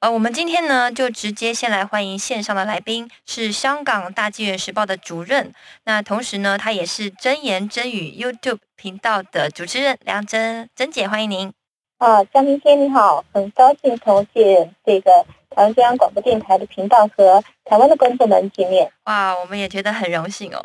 呃，我们今天呢，就直接先来欢迎线上的来宾，是香港大纪元时报的主任，那同时呢，他也是真言真语 YouTube 频道的主持人梁真真姐，欢迎您。啊，张明天你好，很高兴同见这个台湾中央广播电台的频道和台湾的观众们见面。哇，我们也觉得很荣幸哦。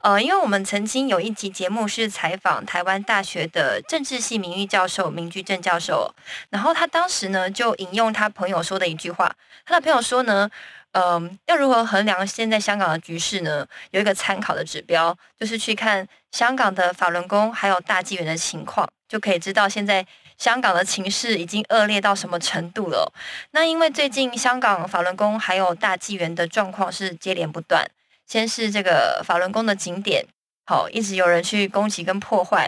呃，因为我们曾经有一集节目是采访台湾大学的政治系名誉教授明居正教授，然后他当时呢就引用他朋友说的一句话，他的朋友说呢，嗯、要如何衡量现在香港的局势呢？有一个参考的指标，就是去看香港的法轮功还有大纪元的情况，就可以知道现在香港的情势已经恶劣到什么程度了。那因为最近香港法轮功还有大纪元的状况是接连不断，先是这个法轮功的景点，好一直有人去攻击跟破坏。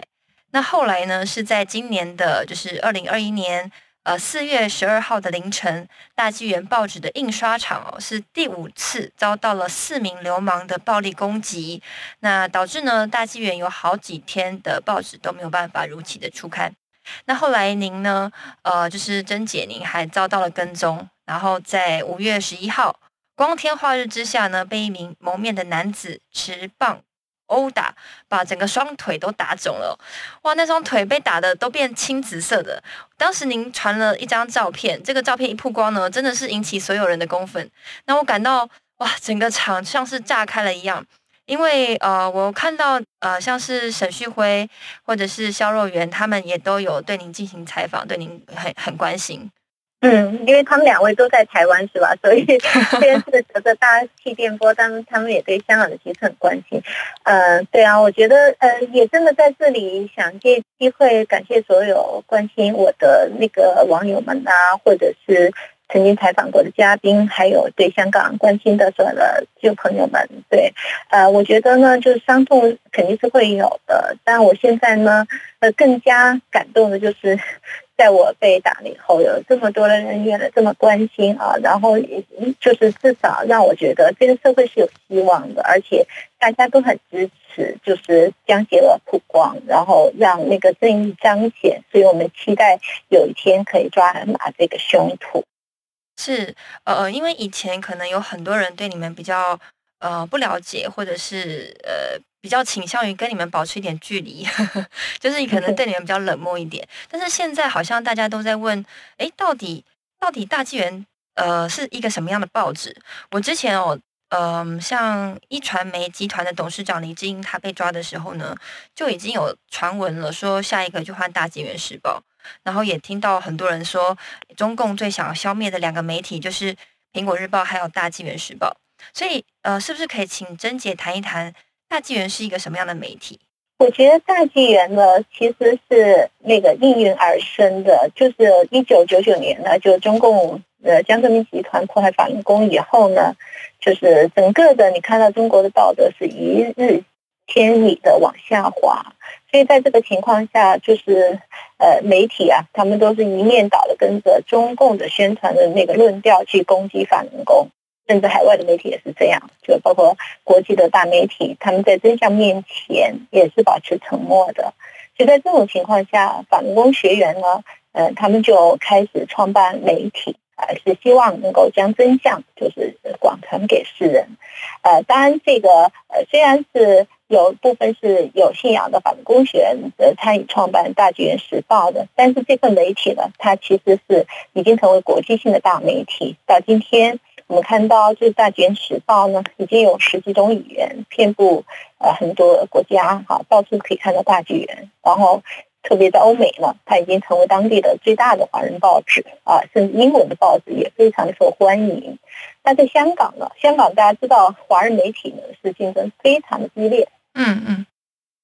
那后来呢，是在今年的，就是二零二一年，呃四月十二号的凌晨，大纪元报纸的印刷厂哦，是第五次遭到了四名流氓的暴力攻击，那导致呢，大纪元有好几天的报纸都没有办法如期的出刊。那后来您呢？呃，就是甄姐，您还遭到了跟踪，然后在五月十一号光天化日之下呢，被一名蒙面的男子持棒殴打，把整个双腿都打肿了。哇，那双腿被打的都变青紫色的。当时您传了一张照片，这个照片一曝光呢，真的是引起所有人的公愤。那我感到哇，整个场像是炸开了一样。因为呃，我看到呃，像是沈旭辉或者是肖若元，他们也都有对您进行采访，对您很很关心。嗯，因为他们两位都在台湾是吧？所以虽然是隔着大家气电波，但他们也对香港的局势很关心。呃，对啊，我觉得呃，也真的在这里想借机会感谢所有关心我的那个网友们啊，或者是。曾经采访过的嘉宾，还有对香港关心的所有的旧朋友们，对，呃，我觉得呢，就是伤痛肯定是会有的，但我现在呢，呃，更加感动的就是，在我被打了以后，有这么多的人原来这么关心啊，然后就是至少让我觉得这个社会是有希望的，而且大家都很支持，就是将邪恶曝光，然后让那个正义彰显，所以我们期待有一天可以抓拿这个凶徒。是呃，因为以前可能有很多人对你们比较呃不了解，或者是呃比较倾向于跟你们保持一点距离，就是可能对 你们比较冷漠一点。但是现在好像大家都在问，哎，到底到底大纪元呃是一个什么样的报纸？我之前哦，嗯、像一传媒集团的董事长黎智英他被抓的时候呢，就已经有传闻了，说下一个就换大纪元时报。然后也听到很多人说，中共最想要消灭的两个媒体就是《苹果日报》还有《大纪元时报》。所以，呃，是不是可以请甄姐谈一谈大纪元是一个什么样的媒体？我觉得大纪元呢，其实是那个应运而生的，就是一九九九年呢，就中共呃江泽民集团破坏法轮功以后呢，就是整个的你看到中国的道德是一日千里的往下滑。所以在这个情况下，就是呃媒体啊，他们都是一面倒的跟着中共的宣传的那个论调去攻击法轮功，甚至海外的媒体也是这样，就包括国际的大媒体，他们在真相面前也是保持沉默的。就在这种情况下，法轮功学员呢，呃，他们就开始创办媒体。呃，是希望能够将真相就是广传给世人。呃，当然，这个呃虽然是有部分是有信仰的法国公学员呃参与创办《大纪元时报》的，但是这份媒体呢，它其实是已经成为国际性的大媒体。到今天，我们看到就是《大卷时报》呢，已经有十几种语言，遍布呃很多国家，哈，到处可以看到大纪元。然后特别在欧美呢，它已经成为当地的最大的华人报纸啊，甚至英文的报纸也非常的受欢迎。那在香港呢，香港大家知道，华人媒体呢是竞争非常的激烈。嗯嗯。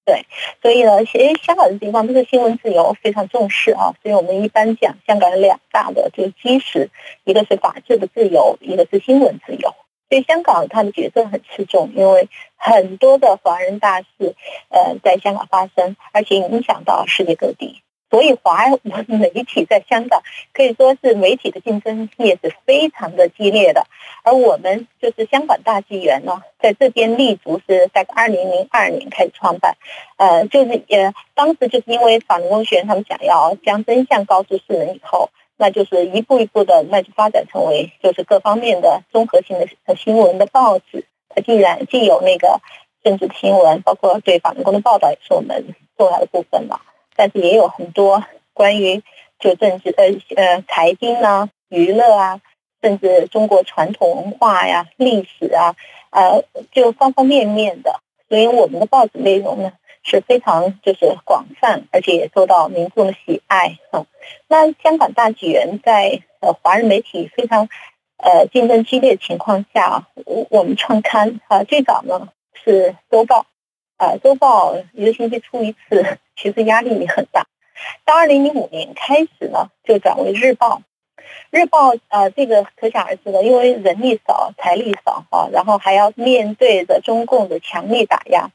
对，所以呢，其实香港的地方，这个新闻自由非常重视啊。所以我们一般讲，香港有两大的这个基石，一个是法治的自由，一个是新闻自由。所以香港它的角色很吃重，因为很多的华人大事，呃，在香港发生，而且影响到世界各地。所以，华文媒体在香港可以说是媒体的竞争也是非常的激烈的。而我们就是香港大纪元呢，在这边立足是在二零零二年开始创办，呃，就是呃，当时就是因为法轮功学员他们想要将真相告诉世人以后，那就是一步一步的，那就发展成为就是各方面的综合性的新闻的报纸。它既然既有那个政治新闻，包括对法轮功的报道，也是我们重要的部分嘛。但是也有很多关于就政治呃呃财经啊、娱乐啊，甚至中国传统文化呀、历史啊，呃，就方方面面的。所以我们的报纸内容呢是非常就是广泛，而且也受到民众的喜爱哈。那香港大纪元在呃华人媒体非常呃竞争激烈的情况下，我我们创刊啊最早呢是周报。呃，周报一个星期出一次，其实压力也很大。到二零零五年开始呢，就转为日报。日报呃，这个可想而知的，因为人力少、财力少啊，然后还要面对着中共的强力打压。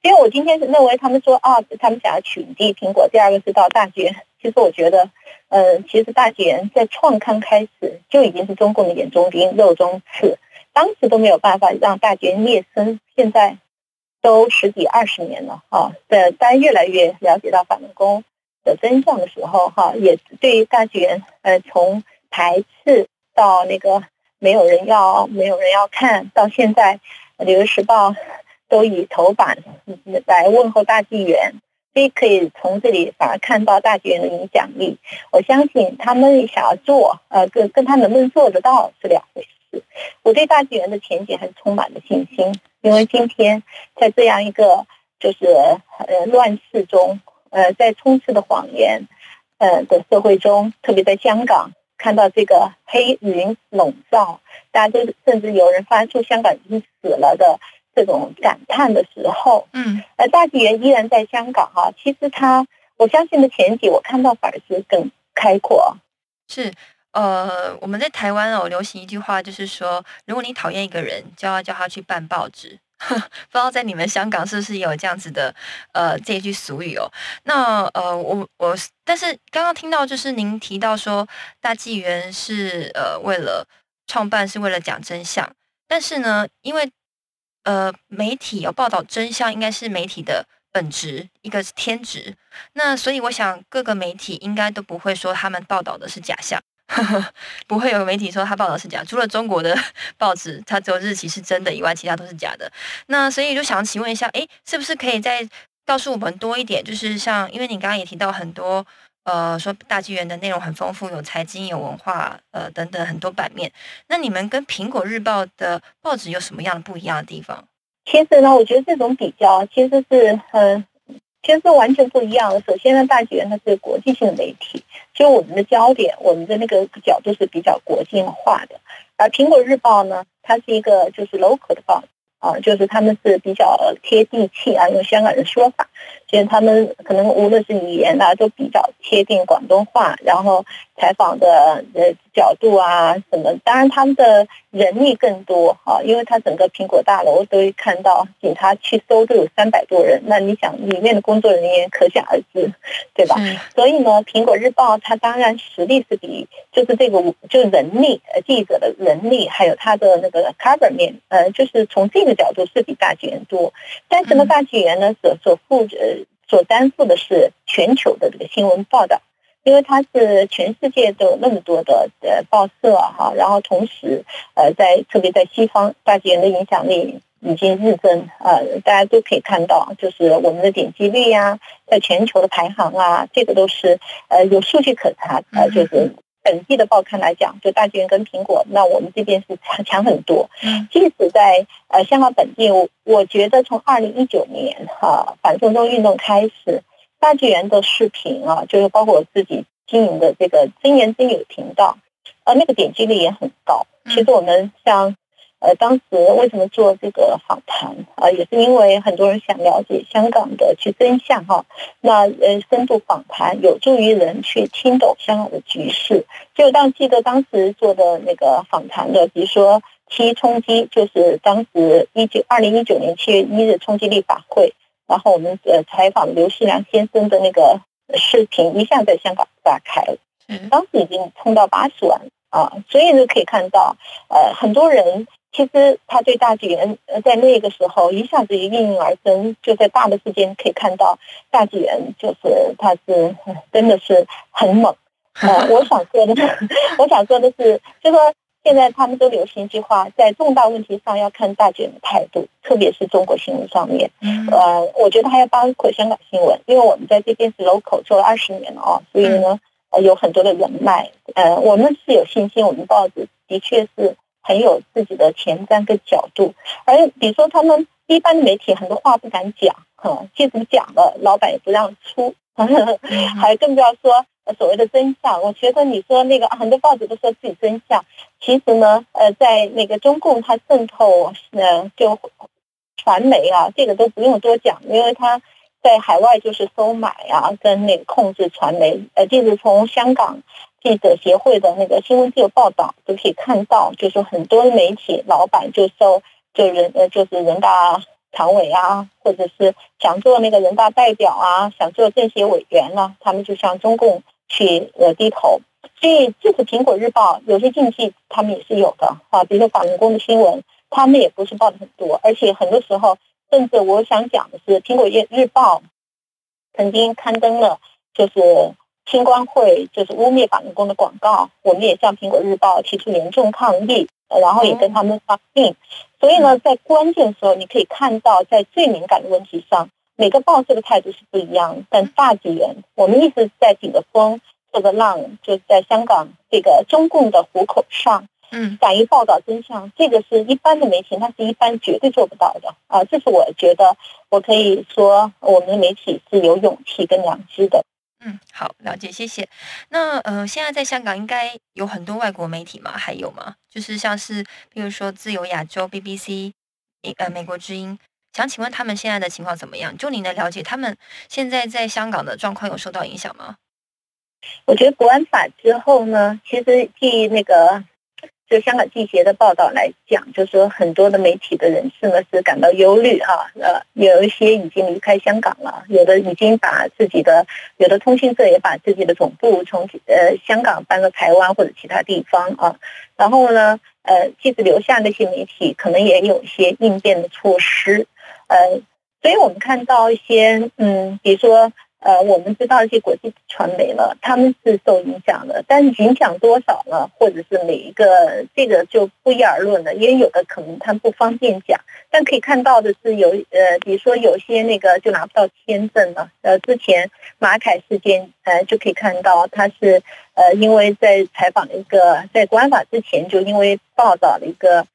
因为我今天认为他们说啊，他们想要取缔苹果。第二个是到大纪元，其实我觉得，呃，其实大纪元在创刊开始就已经是中共的眼中钉、肉中刺，当时都没有办法让大纪元灭声。现在。都十几二十年了哈，在大家越来越了解到法轮功的真相的时候哈，也对于大纪元呃从排斥到那个没有人要没有人要看到现在，《纽约时报》都以头版来问候大纪元，所以可以从这里反而看到大纪元的影响力。我相信他们想要做呃跟跟他能不能做得到是两回事。我对大纪元的前景还是充满了信心。因为今天在这样一个就是呃乱世中，呃在充斥的谎言呃的社会中，特别在香港看到这个黑云笼罩，大家都甚至有人发出香港已经死了的这种感叹的时候，嗯，而大纪元依然在香港哈，其实他我相信的前景，我看到反而是更开阔。是呃，我们在台湾哦，流行一句话就是说，如果你讨厌一个人，就要叫他去办报纸。不知道在你们香港是不是也有这样子的呃这一句俗语哦？那呃我我但是刚刚听到就是您提到说大纪元是呃为了创办是为了讲真相，但是呢，因为呃媒体要报道真相应该是媒体的本质，一个是天职，那所以我想各个媒体应该都不会说他们报道的是假象。不会有媒体说他报道是假，除了中国的 报纸，它只有日期是真的以外，其他都是假的。那所以就想请问一下，哎，是不是可以再告诉我们多一点？就是像，因为你刚刚也提到很多，呃，说大纪元的内容很丰富，有财经、有文化，呃，等等很多版面。那你们跟苹果日报的报纸有什么样的不一样的地方？其实呢，我觉得这种比较其实是很。其实完全不一样的。首先呢，大纪元它是国际性的媒体，就我们的焦点，我们的那个角度是比较国际化的。而苹果日报呢，它是一个就是 local 的报。啊，就是他们是比较贴地气啊，用香港人说法，所以他们可能无论是语言啊，都比较贴近广东话，然后采访的呃角度啊什么，当然他们的人力更多啊，因为他整个苹果大楼都会看到，警察去搜都有三百多人，那你想里面的工作人员可想而知，对吧？所以呢，苹果日报它当然实力是比就是这个就人力呃记者的人力，还有它的那个 cover 面，呃，就是从这。个角度是比大纪元多，但是呢，大纪元呢所所负呃所担负的是全球的这个新闻报道，因为它是全世界都有那么多的呃报社哈，然后同时呃在特别在西方，大纪元的影响力已经日增呃，大家都可以看到，就是我们的点击率呀，在全球的排行啊，这个都是呃有数据可查呃，就是。本地的报刊来讲，就大纪元跟苹果，那我们这边是强强很多。嗯，即使在呃香港本地，我我觉得从二零一九年哈、反送中运动开始，大纪元的视频啊，就是包括我自己经营的这个真言真有频道，呃，那个点击率也很高。嗯其实我们像呃当时为什么做这个访谈啊、也是因为很多人想了解香港的去真相哈、那呃深度访谈有助于人去听懂香港的局势。就当记得当时做的那个访谈的，比如说七冲击，就是当时一九二零一九年七月一日冲击立法会，然后我们呃采访刘世良先生的那个视频，一下在香港炸开了。是当时已经冲到八十万啊，所以呢可以看到，呃，很多人其实他对大纪元呃在那个时候一下子应运而生，就在大的世界可以看到大纪元就是他是呃真的是很猛。呃，我想说的，我想说的是，就说现在他们都流行一句话，在重大问题上要看大纪元的态度，特别是中国新闻上面。嗯呃，我觉得还要包括香港新闻，因为我们在这边是 local 做了二十年了哦，所以呢，呃，有很多的人脉。呃，我们是有信心，我们报纸的确是很有自己的前瞻跟角度。而比如说，他们一般的媒体很多话不敢讲，哈、即使讲了，老板也不让出，还更不要说呃所谓的真相。我觉得你说那个啊很多报纸都说自己真相，其实呢，呃，在那个中共它渗透，呃，就传媒啊，这个都不用多讲，因为它在海外就是收买啊，跟那个控制传媒。呃，就是从香港记者协会的那个新闻自由报道都可以看到，就是很多媒体老板就收就人呃就是人大常委啊，或者是想做那个人大代表啊，想做政协委员啊，他们就向中共去呃低头。所以，这是苹果日报有些禁忌，他们也是有的啊，比如说法轮功的新闻，他们也不是报的很多，而且很多时候，甚至我想讲的是，苹果日日报曾经刊登了就是青光会就是污蔑法轮功的广告，我们也向苹果日报提出严重抗议，呃然后也跟他们发信。所以呢，在关键时候，你可以看到，在最敏感的问题上，每个报社的态度是不一样。但大纪元，我们一直在顶着风，这个浪，就在香港这个中共的虎口上，嗯敢于报道真相，这个是一般的媒体，它是一般绝对做不到的啊！这是我觉得我可以说，我们的媒体是有勇气跟良知的。嗯，好，了解，谢谢。那呃，现在在香港应该有很多外国媒体吗？还有吗？就是像是比如说自由亚洲、BBC、呃美国之音，想请问他们现在的情况怎么样？就您的了解，他们现在在香港的状况有受到影响吗？我觉得国安法之后呢，其实继那个就香港记协的报道来讲，就是说很多的媒体的人士呢是感到忧虑啊，呃，有一些已经离开香港了，有的已经把自己的，有的通讯社也把自己的总部从呃香港搬到台湾或者其他地方啊，然后呢，呃，即使留下那些媒体，可能也有一些应变的措施，呃，所以我们看到一些，嗯，比如说。呃，我们知道一些国际传媒了，他们是受影响的，但是影响多少呢？或者是每一个这个就不一而论了，因为有的可能他们不方便讲，但可以看到的是有呃，比如说有些那个就拿不到签证了，呃，之前马凯事件呃就可以看到他是呃因为在采访一个在国安法之前就因为报道了一个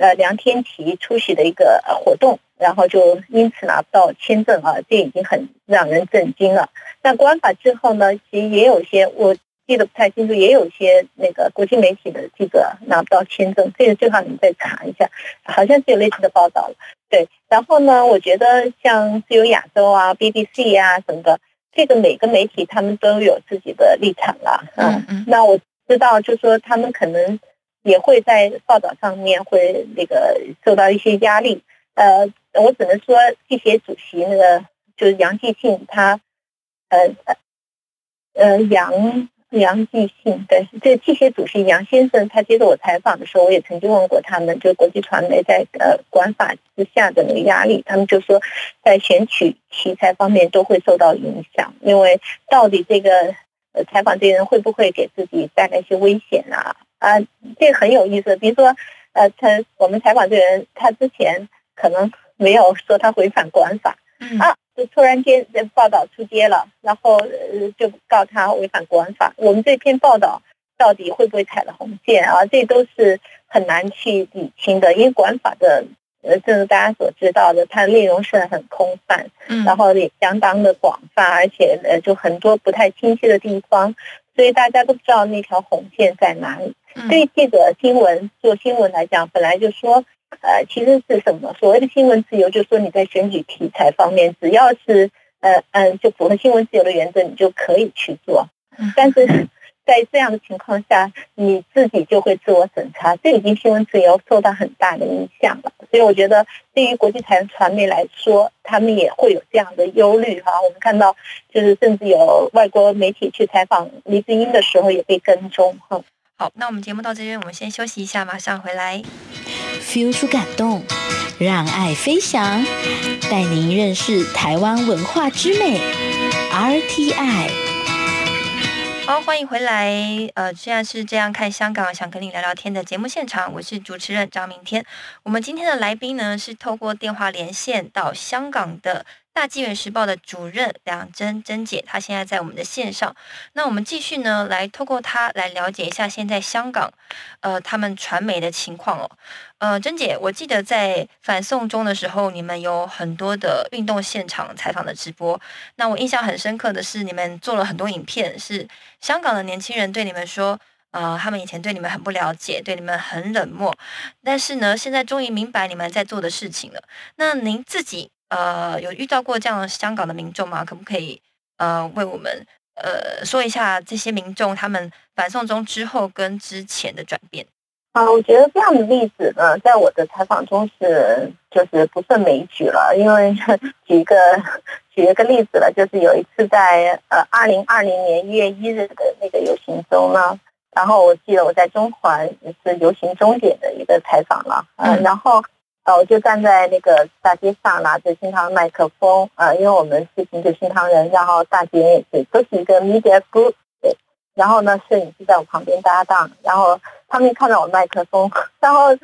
呃梁天琦出席的一个呃活动。然后就因此拿不到签证啊，这已经很让人震惊了。那国安法之后呢，其实也有一些我记得不太清楚，也有一些那个国际媒体的记者拿不到签证，这个最好你们再查一下，好像是有类似的报道了。对，然后呢，我觉得像自由亚洲啊、BBC 啊什么的，这个每个媒体他们都有自己的立场啦。嗯嗯。那我知道，就说他们可能也会在报道上面会那个受到一些压力。呃，我只能说，记协主席那个就是杨继信，他呃呃杨杨继信，对，这记协主席杨先生，他接受我采访的时候，我也曾经问过他们，就国际传媒在呃管法之下的那个压力，他们就说在选取题材方面都会受到影响，因为到底这个呃采访这些人会不会给自己带来一些危险啊？啊，这个很有意思，比如说呃，他我们采访这个人，他之前。可能没有说他违反国安法，嗯啊，就突然间这报道出街了，然后呃就告他违反国安法。我们这篇报道到底会不会踩了红线啊？这都是很难去理清的，因为国安法的呃，正如大家所知道的，它的内容是很空泛，嗯然后也相当的广泛，而且呃，就很多不太清晰的地方，所以大家都不知道那条红线在哪里。嗯对于记者新闻做新闻来讲，本来就说，呃，其实是什么？所谓的新闻自由，就是说你在选举题材方面，只要是呃嗯，就符合新闻自由的原则，你就可以去做嗯。但是在这样的情况下，你自己就会自我审查，这已经新闻自由受到很大的影响了。所以我觉得，对于国际台传媒来说，他们也会有这样的忧虑哈。我们看到，就是甚至有外国媒体去采访黎智英的时候，也被跟踪哈。好，那我们节目到这边，我们先休息一下，马上回来。feel 出感动，让爱飞翔，带您认识台湾文化之美。RTI。好，欢迎回来。呃，现在是这样看香港，想跟你聊聊天的节目现场，我是主持人张明天。我们今天的来宾呢，是透过电话连线到香港的大纪元时报的主任梁珍珍姐，她现在在我们的线上。那我们继续呢，来透过她来了解一下现在香港，呃，他们传媒的情况哦。呃，珍姐，我记得在反送中的时候，你们有很多的运动现场采访的直播。那我印象很深刻的是，你们做了很多影片，是香港的年轻人对你们说，呃，他们以前对你们很不了解，对你们很冷漠，但是呢，现在终于明白你们在做的事情了。那您自己呃有遇到过这样香港的民众吗？可不可以呃为我们呃说一下这些民众他们反送中之后跟之前的转变？啊，我觉得这样的例子呢，在我的采访中是就是不胜枚举了。因为 举一个举一个例子了，就是有一次在呃二零二零年一月一日的那个游行中呢，然后我记得我在中环也是游行终点的一个采访了，呃，嗯然后我就站在那个大街上拿着新唐麦克风，呃，因为我们是行者新唐人，然后大姐也是都是一个 media group，对，然后呢，摄影师在我旁边搭档，然后。他们看到我麦克风，然后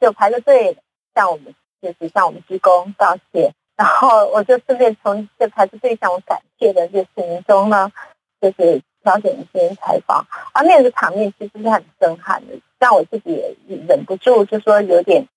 就排着队向我们，就是向我们鞠躬道谢。然后我就顺便从这排着队向我感谢的这市民中呢，就是挑选一些采访。而那个场面其实是很震撼的，让我自己也忍不住就说有点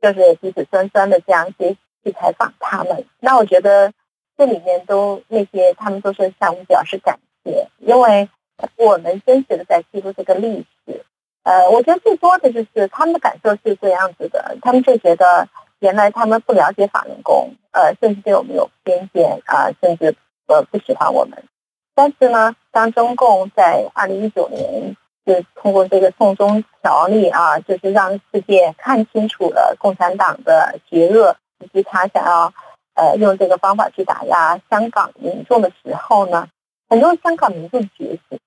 就是鼻子酸酸的这样去去采访他们。那我觉得这里面都那些他们都是向我们表示感谢，因为我们真实的在记录这个历史。呃，我觉得最多的就是他们的感受是这样子的，他们就觉得原来他们不了解法轮功，呃，甚至对我们有偏见啊、甚至呃不喜欢我们。但是呢，当中共在二零一九年就通过这个送中条例啊，就是让世界看清楚了共产党的邪恶，以及他想要呃用这个方法去打压香港民众的时候呢，很多香港民众觉醒，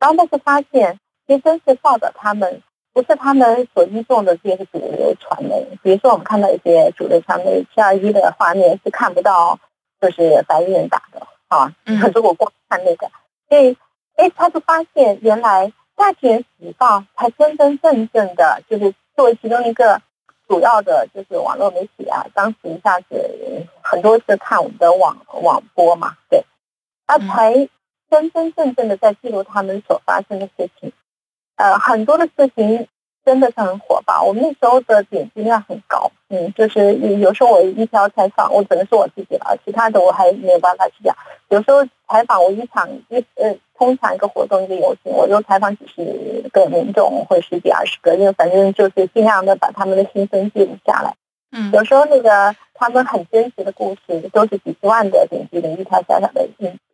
然后但是发现。其实真是报道他们不是他们所依重的这些主流传媒，比如说我们看到一些主流传媒七二一的画面是看不到，就是白衣人打的啊。嗯 如果光看那个，所以哎，他就发现原来《大纪元时报》才真真正正的，就是作为其中一个主要的，就是网络媒体啊，当时一下子很多是看我们的网网播嘛，对，他才真真正正的在记录他们所发生的事情。呃，很多的事情真的是很火爆，我们那时候的点击量很高，嗯，就是有时候我一条采访，我只能说我自己了，其他的我还没有办法去讲。有时候采访我一场一呃，通常一个活动一个游行，我就采访几十个民众或十几二十个，就反正就是尽量的把他们的心声记录下来。嗯有时候那个他们很真实的故事，都是几十万的点击的一条小小的影片啊，是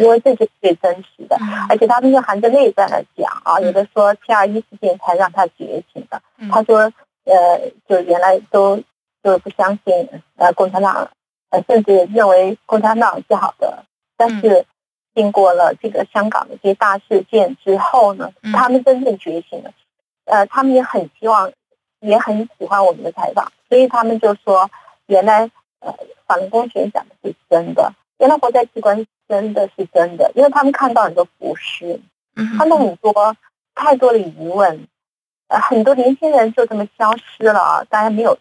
因为这就是最真实的。嗯而且他们是含着泪在那讲啊，有的说七二一事件才让他觉醒的。嗯他说，呃，就原来都就是不相信呃共产党，呃，甚至认为共产党是好的，但是经过了这个香港的这些大事件之后呢，嗯他们真正觉醒了。呃，他们也很希望，也很喜欢我们的采访，所以他们就说，原来呃法轮功学讲的是真的，原来活在器官真的是真的，因为他们看到很多浮尸，嗯他们很多太多的疑问，呃，很多年轻人就这么消失了啊，大家没有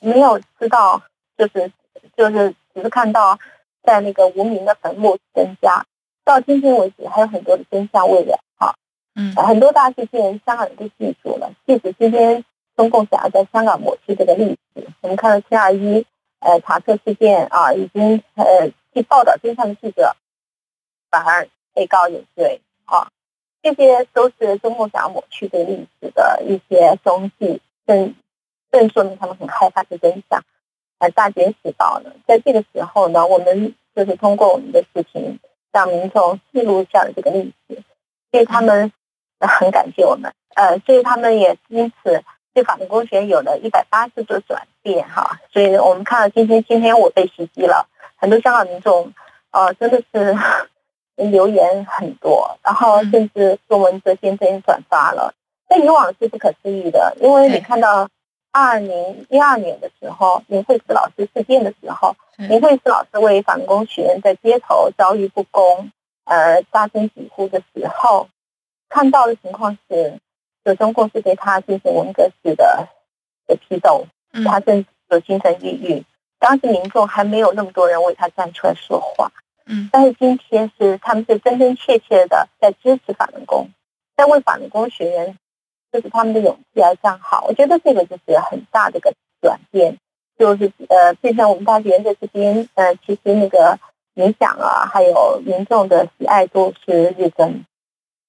没有知道，就是就是只是看到在那个无名的坟墓增加，到今天为止还有很多的真相未了啊。嗯，很多大事件香港人都记住了，即使今天中共想要在香港抹去这个历史，我们看到七二一呃查册事件啊，已经呃去报道真相的记者反而被告有罪啊，这些都是中共想要抹去这个历史的一些踪迹，更更说明他们很害怕这真相。而，大惊小怪呢，在这个时候呢，我们就是通过我们的视频让民众记录下了这个历史，所以他们 很感谢我们。呃，所以他们也因此对法轮功学有了一百八十度转变哈。所以我们看到今天今天我被袭击了，很多香港民众呃真的是留言很多，然后甚至中文泽先生转发了。在以往是不可思议的，因为你看到。二零一二年的时候，林慧思老师事件的时候，林慧思老师为反攻学员在街头遭遇不公，而，大声疾呼的时候，看到的情况是，就中共是对他进行文革式的的批斗，他甚至有精神抑郁。当时民众还没有那么多人为他站出来说话，嗯，但是今天是他们是真真切切的在支持法轮功，在为法轮功学员。就是他们的勇气而站好，我觉得这个就是很大的一个转变，就是呃，变成我们大学在这边，呃，其实那个影响啊，还有民众的喜爱度是日增。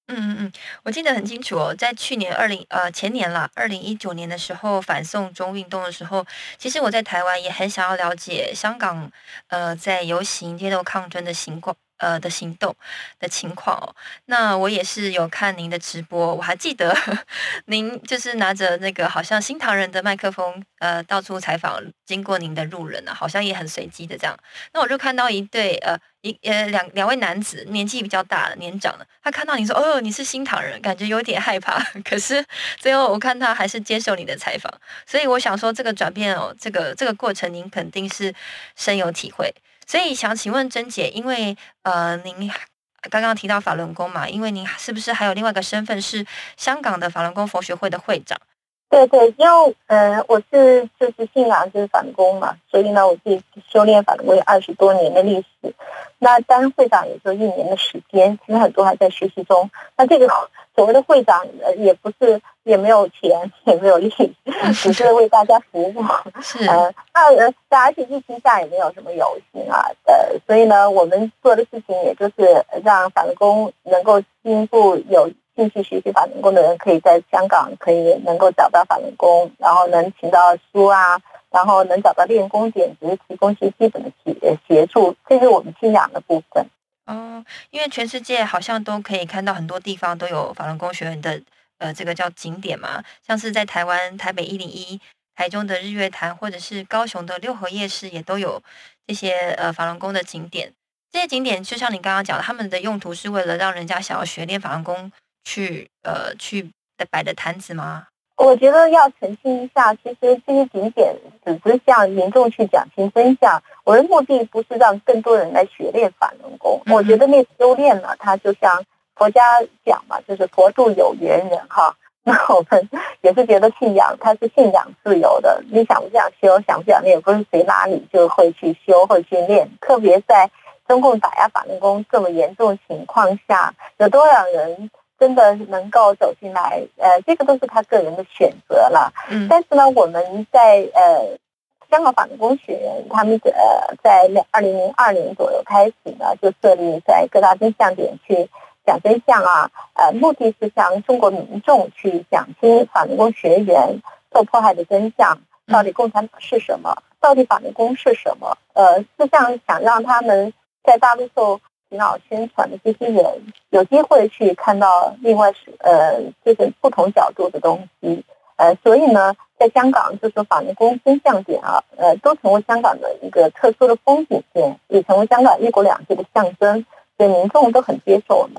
嗯嗯嗯，我记得很清楚哦，在去年二零呃前年啦，二零一九年的时候反送中运动的时候，其实我在台湾也很想要了解香港呃在游行街头抗争的情况。呃的行动的情况哦，那我也是有看您的直播，我还记得 您就是拿着那个好像新唐人的麦克风，呃，到处采访经过您的路人啊，好像也很随机的这样。那我就看到一对呃一呃两两位男子，年纪比较大年长的，他看到你说哦你是新唐人，感觉有点害怕，可是最后我看他还是接受你的采访，所以我想说这个转变哦，这个这个过程您肯定是深有体会。所以想请问甄姐，因为呃，您刚刚提到法轮功嘛，因为您是不是还有另外一个身份是香港的法轮功佛学会的会长？对对，因为呃，我是就是信仰就是反攻嘛，所以呢，我自己修炼反攻有二十多年的历史。那当会长也就一年的时间，其实很多还在学习中。那这个所谓的会长，呃，也不是也没有钱，也没有利，只是为大家服务。呃，那呃，而且疫情下也没有什么游行啊，呃，所以呢，我们做的事情也就是让反攻能够进一步有兴趣学习法轮功的人，可以在香港可以能够找到法轮功，然后能请到书啊。然后能找到练功点，只是提供一些基本的协协助，这是我们信仰的部分。哦，因为全世界好像都可以看到很多地方都有法轮功学院的，呃，这个叫景点嘛，像是在台湾台北一零一、台中的日月潭，或者是高雄的六合夜市，也都有这些呃法轮功的景点。这些景点就像你刚刚讲的，他们的用途是为了让人家想要学练法轮功去呃去摆的摊子吗？我觉得要澄清一下，其实这些景点只是向民众去讲清真相。我的目的不是让更多人来学练法轮功。我觉得那修炼呢，它就像佛家讲嘛，就是佛度有缘人哈。那我们 也是觉得信仰它是信仰自由的，你想不想修，想不想练，不是谁拉你就会去修会去练。特别在中共打压法轮功这么严重情况下，有多少人？真的能够走进来，呃，这个都是他个人的选择了。嗯，但是呢，我们在呃香港法律工学院，他们呃在两二零零二年左右开始呢，就设立在各大真相点去讲真相啊，呃，目的是向中国民众去讲清法轮功学员受迫害的真相，到底共产党是什么，到底法轮功是什么？呃，是这样想让他们在大陆受。洗脑宣传的这些人有机会去看到另外是呃这个不同角度的东西，呃，所以呢，在香港就是法轮功真相点啊，呃，都成为香港的一个特殊的风景线，也成为香港一国两制的象征，所以民众都很接受我们。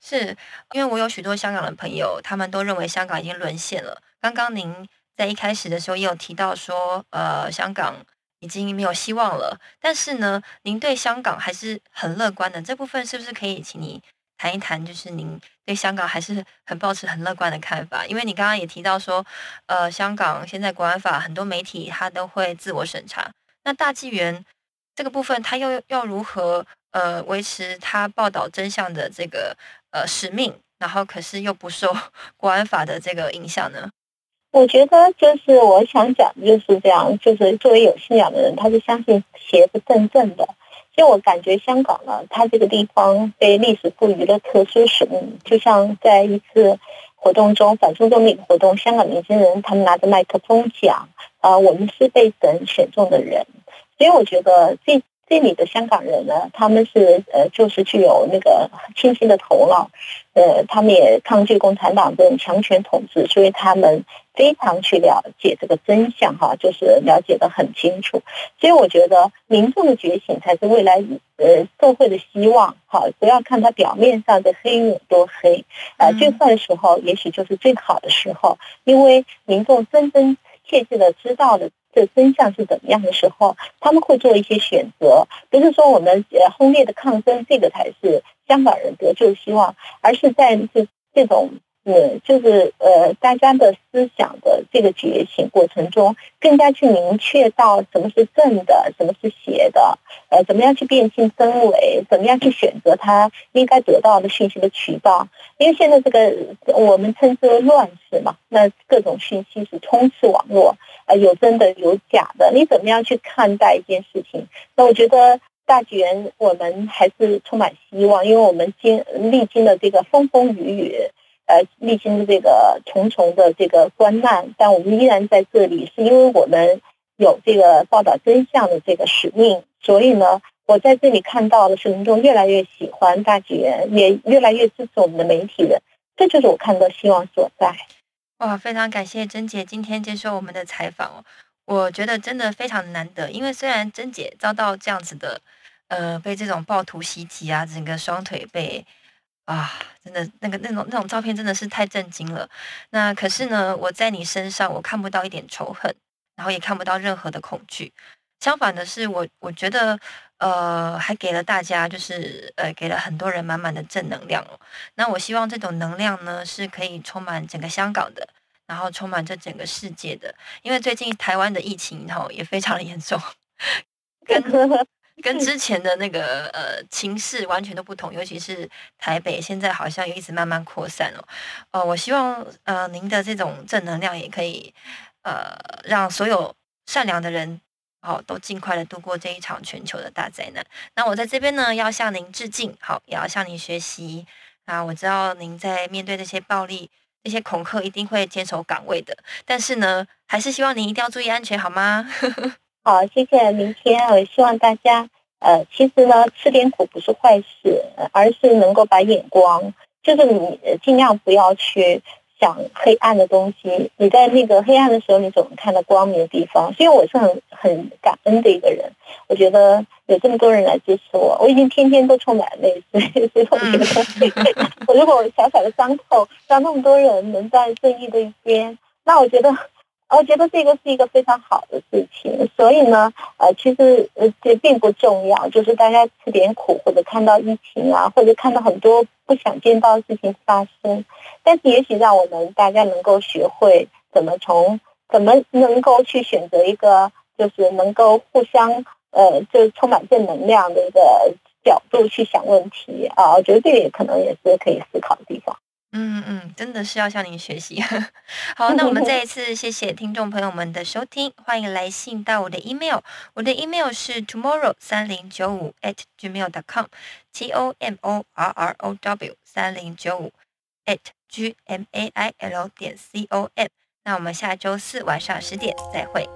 是因为我有许多香港的朋友，他们都认为香港已经沦陷了。刚刚您在一开始的时候也有提到说，呃，香港。已经没有希望了，但是呢，您对香港还是很乐观的。这部分是不是可以请你谈一谈？就是您对香港还是很保持很乐观的看法？因为你刚刚也提到说，呃，香港现在国安法很多媒体它都会自我审查，那大纪元这个部分，他又要如何呃维持他报道真相的这个呃使命？然后可是又不受 国安法的这个影响呢？我觉得就是我想讲的就是这样，就是作为有信仰的人，他是相信邪不正正的。所以我感觉香港呢，它这个地方被历史赋予了特殊使命，就像在一次活动中，反送中的一个活动，香港年轻人他们拿着麦克风讲，啊，我们是被神选中的人。所以我觉得这。这里的香港人呢，他们是呃，就是具有那个清晰的头脑，呃，他们也抗拒共产党这种强权统治，所以他们非常去了解这个真相哈，就是了解的很清楚。所以我觉得民众的觉醒才是未来呃社会的希望哈，不要看它表面上的黑有多黑，呃，最坏的时候也许就是最好的时候，因为民众真真切切的知道了。这真相是怎么样的时候，他们会做一些选择，不是说我们呃轰烈的抗争，这个才是香港人得救希望，而是在这这种。是，就是呃，大家的思想的这个觉醒过程中，更加去明确到什么是正的，什么是邪的，呃，怎么样去辨清真伪，怎么样去选择他应该得到的讯息的渠道。因为现在这个我们称之为乱世嘛，那各种讯息是充斥网络，呃，有真的有假的，你怎么样去看待一件事情？那我觉得大纪元我们还是充满希望，因为我们经历经了这个风风雨雨。呃，历经这个重重的这个关难，但我们依然在这里，是因为我们有这个报道真相的这个使命。所以呢，我在这里看到的是民众越来越喜欢大纪元，也越来越支持我们的媒体人，这就是我看到希望所在。哇，非常感谢珍姐今天接受我们的采访哦，我觉得真的非常难得，因为虽然珍姐遭到这样子的，呃，被这种暴徒袭击啊，整个双腿被。啊，真的，那个那种那种照片真的是太震惊了。那可是呢，我在你身上我看不到一点仇恨，然后也看不到任何的恐惧。相反的是，我我觉得，呃，还给了大家，就是呃，给了很多人满满的正能量哦。那我希望这种能量呢，是可以充满整个香港的，然后充满这整个世界的。因为最近台湾的疫情哈也非常的严重，跟。跟之前的那个呃情势完全都不同，尤其是台北现在好像也一直慢慢扩散哦。呃，我希望呃您的这种正能量也可以呃让所有善良的人哦都尽快的度过这一场全球的大灾难。那我在这边呢要向您致敬，好也要向您学习啊！我知道您在面对这些暴力、这些恐吓一定会坚守岗位的，但是呢还是希望您一定要注意安全，好吗？好，谢谢。明天我希望大家，呃，其实呢，吃点苦不是坏事，而是能够把眼光，就是你尽量不要去想黑暗的东西。你在那个黑暗的时候，你总能看到光明的地方。所以我是很很感恩的一个人。我觉得有这么多人来支持我，我已经天天都充满泪水。所以我觉得，我如果小小的伤口让那么多人能在正义的一边，那我觉得。我觉得这个是一个非常好的事情，所以呢，呃，其实呃这并不重要，就是大家吃点苦，或者看到疫情啊，或者看到很多不想见到的事情发生，但是也许让我们大家能够学会怎么从怎么能够去选择一个就是能够互相呃就充满正能量的一个角度去想问题啊，我觉得这个也可能也是可以思考的地方。嗯嗯，真的是要向您学习。好，那我们再一次谢谢听众朋友们的收听，欢迎来信到我的 email，我的 email 是 tomorrow 三零九五 at gmail dot com，t o m o r r o w 三零九五 at g m a i l 点 c o m。那我们下周四晚上十点再会。